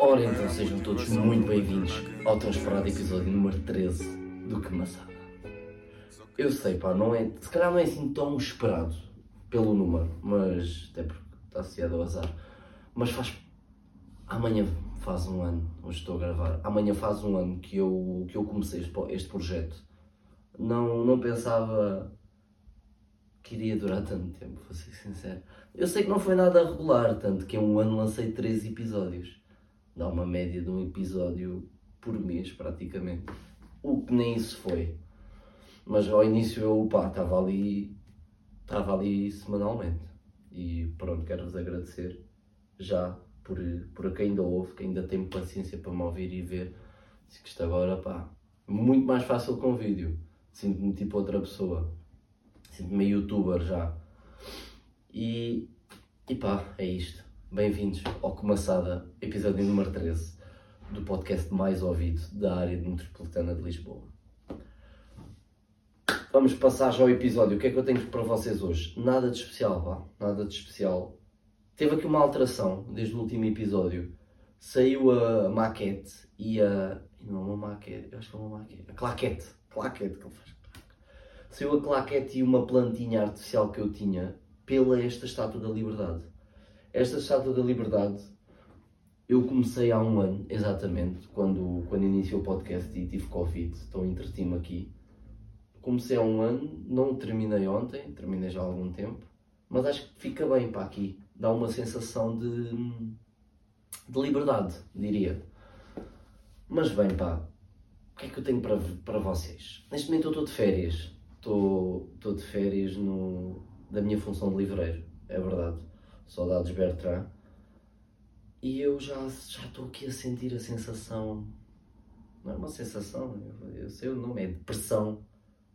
Ora então sejam todos muito bem-vindos ao tão esperado episódio número 13 do Que Maçada. Eu sei, pá, não é, se calhar não é assim tão esperado pelo número, mas até porque está associado ao azar. Mas faz. Amanhã faz um ano, hoje estou a gravar, amanhã faz um ano que eu, que eu comecei este, este projeto. Não, não pensava que iria durar tanto tempo, vou ser sincero. Eu sei que não foi nada regular, tanto que em um ano lancei 13 episódios. Dá uma média de um episódio por mês, praticamente. O que nem isso foi. Mas ao início eu, pá, estava ali, estava ali semanalmente. E pronto, quero-vos agradecer já por, por quem ainda ouve, que ainda tem paciência para me ouvir e ver. Se que isto agora, pá, muito mais fácil com vídeo. Sinto-me tipo outra pessoa. Sinto-me youtuber já. E, e pá, é isto. Bem-vindos ao Comaçada, episódio número 13 do podcast mais ouvido da área metropolitana de Lisboa. Vamos passar já ao episódio. O que é que eu tenho para vocês hoje? Nada de especial, vá. Nada de especial. Teve aqui uma alteração desde o último episódio. Saiu a maquete e a. Não, uma maquete. Eu acho que é uma maquete. A claquete. Claquete que ele faz. Saiu a claquete e uma plantinha artificial que eu tinha pela esta estátua da liberdade. Esta estátua da liberdade eu comecei há um ano, exatamente, quando, quando iniciou o podcast e tive Covid, então entreti-me aqui. Comecei há um ano, não terminei ontem, terminei já há algum tempo, mas acho que fica bem para aqui, dá uma sensação de, de liberdade, diria. Mas bem, pá, o que é que eu tenho para, para vocês? Neste momento eu estou de férias, estou, estou de férias no, da minha função de livreiro, é verdade. Saudades Bertrand. E eu já, estou aqui a sentir a sensação, não é uma sensação, eu sei o nome, é depressão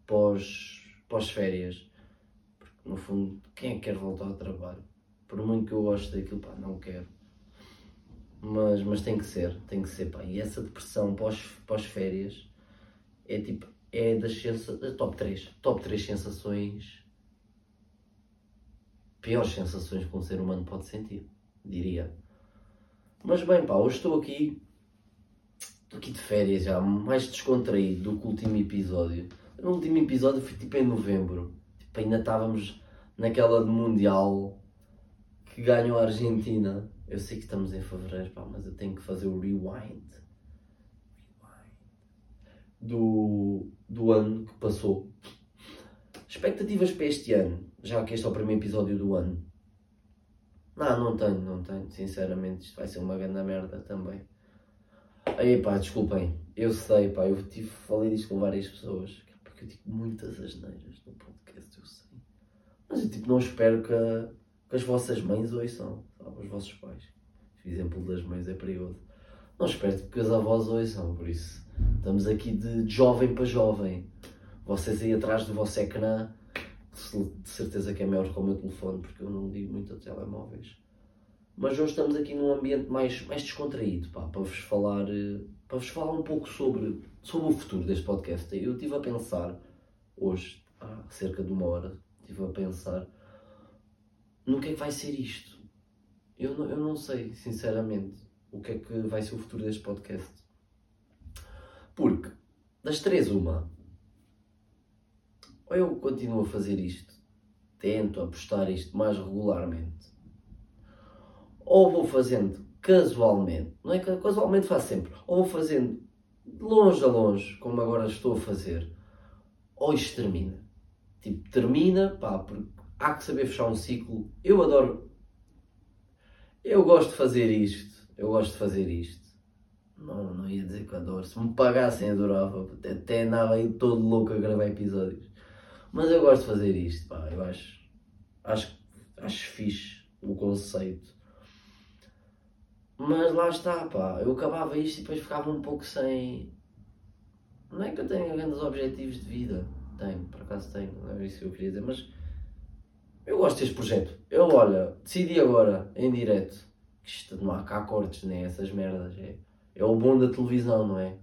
pós, pós. Porque no fundo, quem é que quer voltar ao trabalho? Por muito que eu goste daquilo, pá, não quero. Mas, mas tem que ser, tem que ser, pá. E essa depressão pós, pós é tipo, é das sensações, top 3, top 3 sensações piores sensações que um ser humano pode sentir, diria. Mas bem, pá, hoje estou aqui, estou aqui de férias já, mais descontraído do que o último episódio. No último episódio foi tipo em novembro, tipo, ainda estávamos naquela de Mundial que ganhou a Argentina. Eu sei que estamos em fevereiro, pá, mas eu tenho que fazer o rewind. Do, do ano que passou. Expectativas para este ano, já que este é o primeiro episódio do ano. Não, não tenho, não tenho. Sinceramente, isto vai ser uma grande merda também. Aí pá, desculpem, eu sei, pá, eu tive, falei disto com várias pessoas, porque eu digo muitas asneiras no podcast, eu sei. Mas eu tipo, não espero que, a, que as vossas mães ouçam, sabe, os vossos pais. O exemplo das mães é perigoso. Não espero que as avós ouçam, por isso estamos aqui de jovem para jovem vocês aí atrás do vosso ecrã, de certeza que é maior que o meu telefone, porque eu não digo muito a telemóveis. Mas hoje estamos aqui num ambiente mais, mais descontraído, pá, para vos falar, eh, para vos falar um pouco sobre, sobre o futuro deste podcast. Eu estive a pensar, hoje, há cerca de uma hora, estive a pensar no que é que vai ser isto. Eu não, eu não sei, sinceramente, o que é que vai ser o futuro deste podcast. Porque, das três, uma, ou eu continuo a fazer isto, tento apostar isto mais regularmente, ou vou fazendo casualmente, não é que casualmente faço sempre, ou vou fazendo de longe a longe, como agora estou a fazer, ou isto termina. Tipo, termina, pá, porque há que saber fechar um ciclo. Eu adoro. Eu gosto de fazer isto. Eu gosto de fazer isto. Não, não ia dizer que adoro. Se me pagassem, adorava. Até andava aí todo louco a gravar episódios. Mas eu gosto de fazer isto, pá. Eu acho, acho, acho fixe o conceito. Mas lá está, pá. Eu acabava isto e depois ficava um pouco sem. Não é que eu tenha grandes objetivos de vida. Tenho, por acaso tenho, não é isso que eu queria dizer, mas eu gosto deste projeto. Eu, olha, decidi agora, em direto, que isto não há cá cortes, nem essas merdas. É, é o bom da televisão, não é?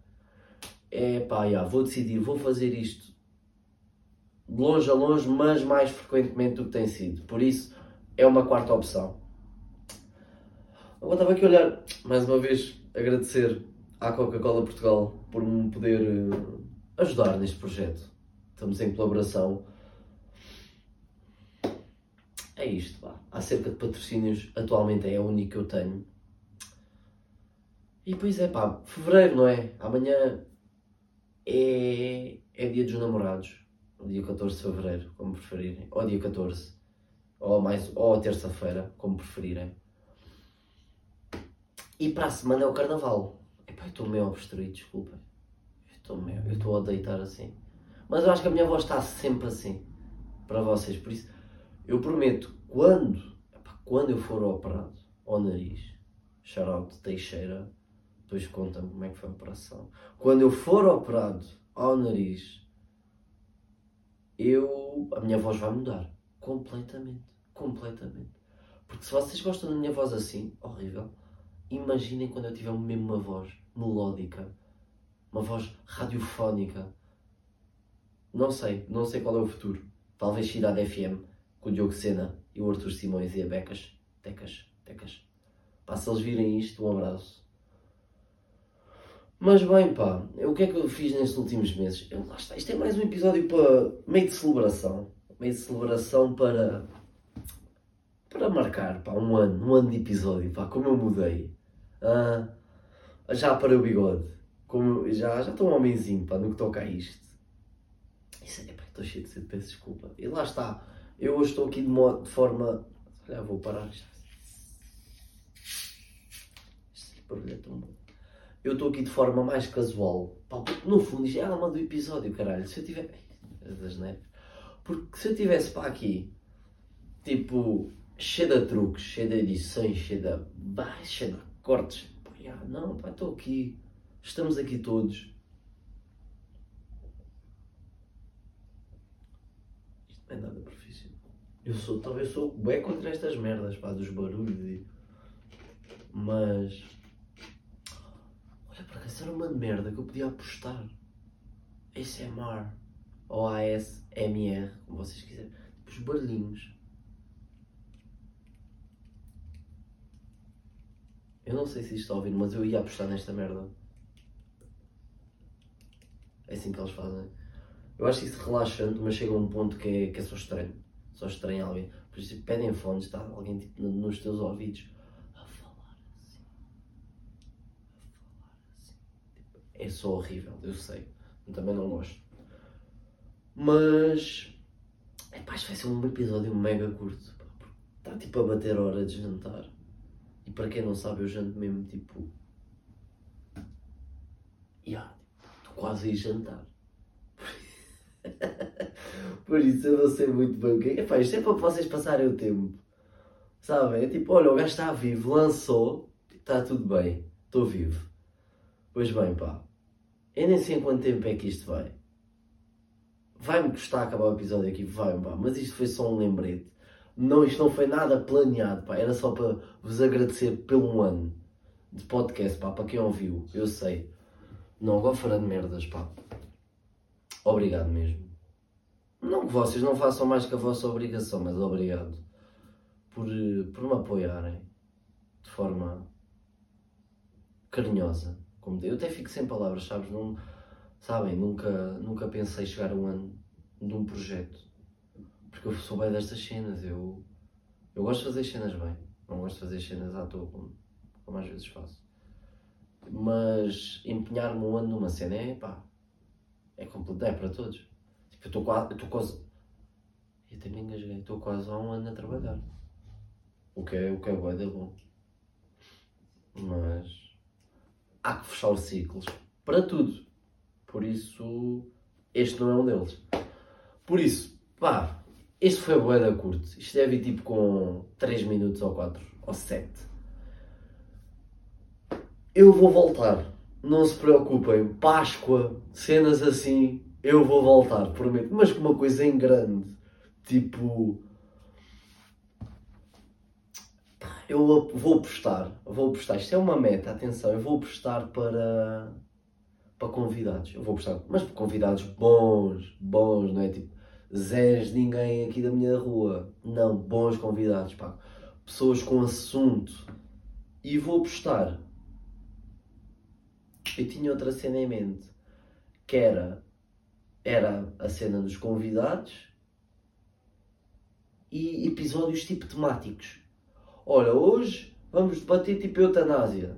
É pá, já, vou decidir, vou fazer isto de longe a longe, mas mais frequentemente do que tem sido. Por isso, é uma quarta opção. Agora estava aqui a olhar, mais uma vez, agradecer à Coca-Cola Portugal por me poder uh, ajudar neste projeto. Estamos em colaboração. É isto, pá. Acerca de patrocínios, atualmente é a única que eu tenho. E pois é, pá, fevereiro, não é? Amanhã é, é dia dos namorados. Dia 14 de fevereiro, como preferirem. Ou dia 14. Ou, mais, ou terça-feira, como preferirem. E para a semana é o carnaval. Epá, eu estou meio obstruído, desculpem. Eu estou a deitar assim. Mas eu acho que a minha voz está sempre assim. Para vocês. Por isso, eu prometo, quando, epá, quando eu for operado ao nariz, shout Teixeira, depois conta-me como é que foi a operação. Quando eu for operado ao nariz, eu, a minha voz vai mudar. Completamente. Completamente. Porque se vocês gostam da minha voz assim, horrível, imaginem quando eu tiver mesmo uma voz melódica, uma voz radiofónica. Não sei, não sei qual é o futuro. Talvez Cidade FM, com o Diogo Sena e o Arthur Simões e a Becas. Tecas, Tecas. Pá, se eles virem isto, um abraço. Mas bem, pá, o que é que eu fiz nestes últimos meses? Eu, lá está, isto é mais um episódio para meio de celebração. Meio de celebração para. para marcar, pá, um ano, um ano de episódio, pá, como eu mudei. Ah, já para o bigode. Como, já, já estou um homenzinho, pá, no que toca a isto. Isso é, pá, estou cheio de sede, peço desculpa. E lá está, eu hoje estou aqui de, modo, de forma. Olha, vou parar isto. Este barulho é tão bom eu estou aqui de forma mais casual. No fundo, isto é a alma do episódio, caralho. Se eu neves. Porque se eu tivesse para aqui, tipo, cheio de truques, cheio de edições, cheio de. Bah, cheio de cortes. Não, pá, estou aqui. Estamos aqui todos. Isto não é nada profissional. Eu sou, talvez sou bem contra estas merdas, pá, dos barulhos e. Mas acaso era uma merda que eu podia apostar. ASMR ou ASMR, como vocês quiserem. Tipo os barulhinhos. Eu não sei se isto está ouvir, mas eu ia apostar nesta merda. É assim que eles fazem. Eu acho isso relaxante, mas chega a um ponto que é, que é só estranho. Só estranho alguém. Por isso pedem fones, está alguém tipo, nos teus ouvidos é só horrível, eu sei. Também não gosto. Mas. Epá, isto vai ser um episódio mega curto. Está tipo a bater a hora de jantar. E para quem não sabe, eu janto mesmo tipo. Yeah, estou quase a ir jantar. Por isso eu não sei muito bem o que é. Isto é para vocês passarem o tempo. Sabem? É tipo, olha, o gajo está vivo, lançou, está tudo bem, estou vivo. Pois bem, pá. Eu nem sei quanto tempo é que isto vai. Vai-me custar acabar o episódio aqui, vai pá, mas isto foi só um lembrete. Não, isto não foi nada planeado, pá, era só para vos agradecer pelo ano de podcast, pá, para quem ouviu, eu sei. Não, agora farando merdas, pá. Obrigado mesmo. Não que vocês não façam mais que a vossa obrigação, mas obrigado por, por me apoiarem de forma carinhosa. Como eu até fico sem palavras, sabes? Não, sabem, nunca, nunca pensei chegar um ano de um projeto. Porque eu sou bem destas cenas. Eu, eu gosto de fazer cenas bem. Não gosto de fazer cenas à toa, como, como às vezes faço. Mas empenhar-me um ano numa cena é pá. É completo, é para todos. Tipo, eu estou quase. Eu quase. Eu até me engasguei. Estou quase há um ano a trabalhar. O que é, o que é é bom. Mas há que fechar ciclos para tudo. Por isso, este não é um deles. Por isso, pá, este foi a boeda curto. Isto deve ir tipo com 3 minutos ou 4 ou 7. Eu vou voltar. Não se preocupem. Páscoa, cenas assim, eu vou voltar, prometo. Mas com uma coisa em grande. Tipo eu vou apostar, vou apostar, isto é uma meta, atenção, eu vou apostar para, para convidados, eu vou apostar, mas convidados bons, bons, não é? Tipo zés ninguém aqui da minha rua, não, bons convidados, pá, pessoas com assunto, e vou apostar. Eu tinha outra cena em mente, que era, era a cena dos convidados e episódios tipo temáticos. Olha, hoje vamos debater tipo eutanásia,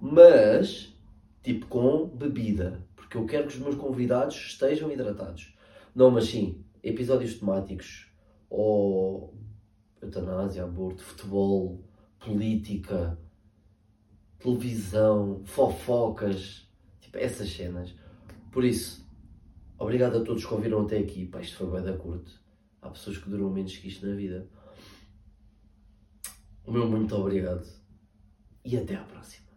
mas tipo com bebida, porque eu quero que os meus convidados estejam hidratados. Não, mas sim, episódios temáticos ou eutanásia, aborto, futebol, política, televisão, fofocas, tipo essas cenas. Por isso, obrigado a todos que ouviram até aqui. Pá, isto foi bem da curto. Há pessoas que duram menos que isto na vida. O meu muito obrigado e até à próxima.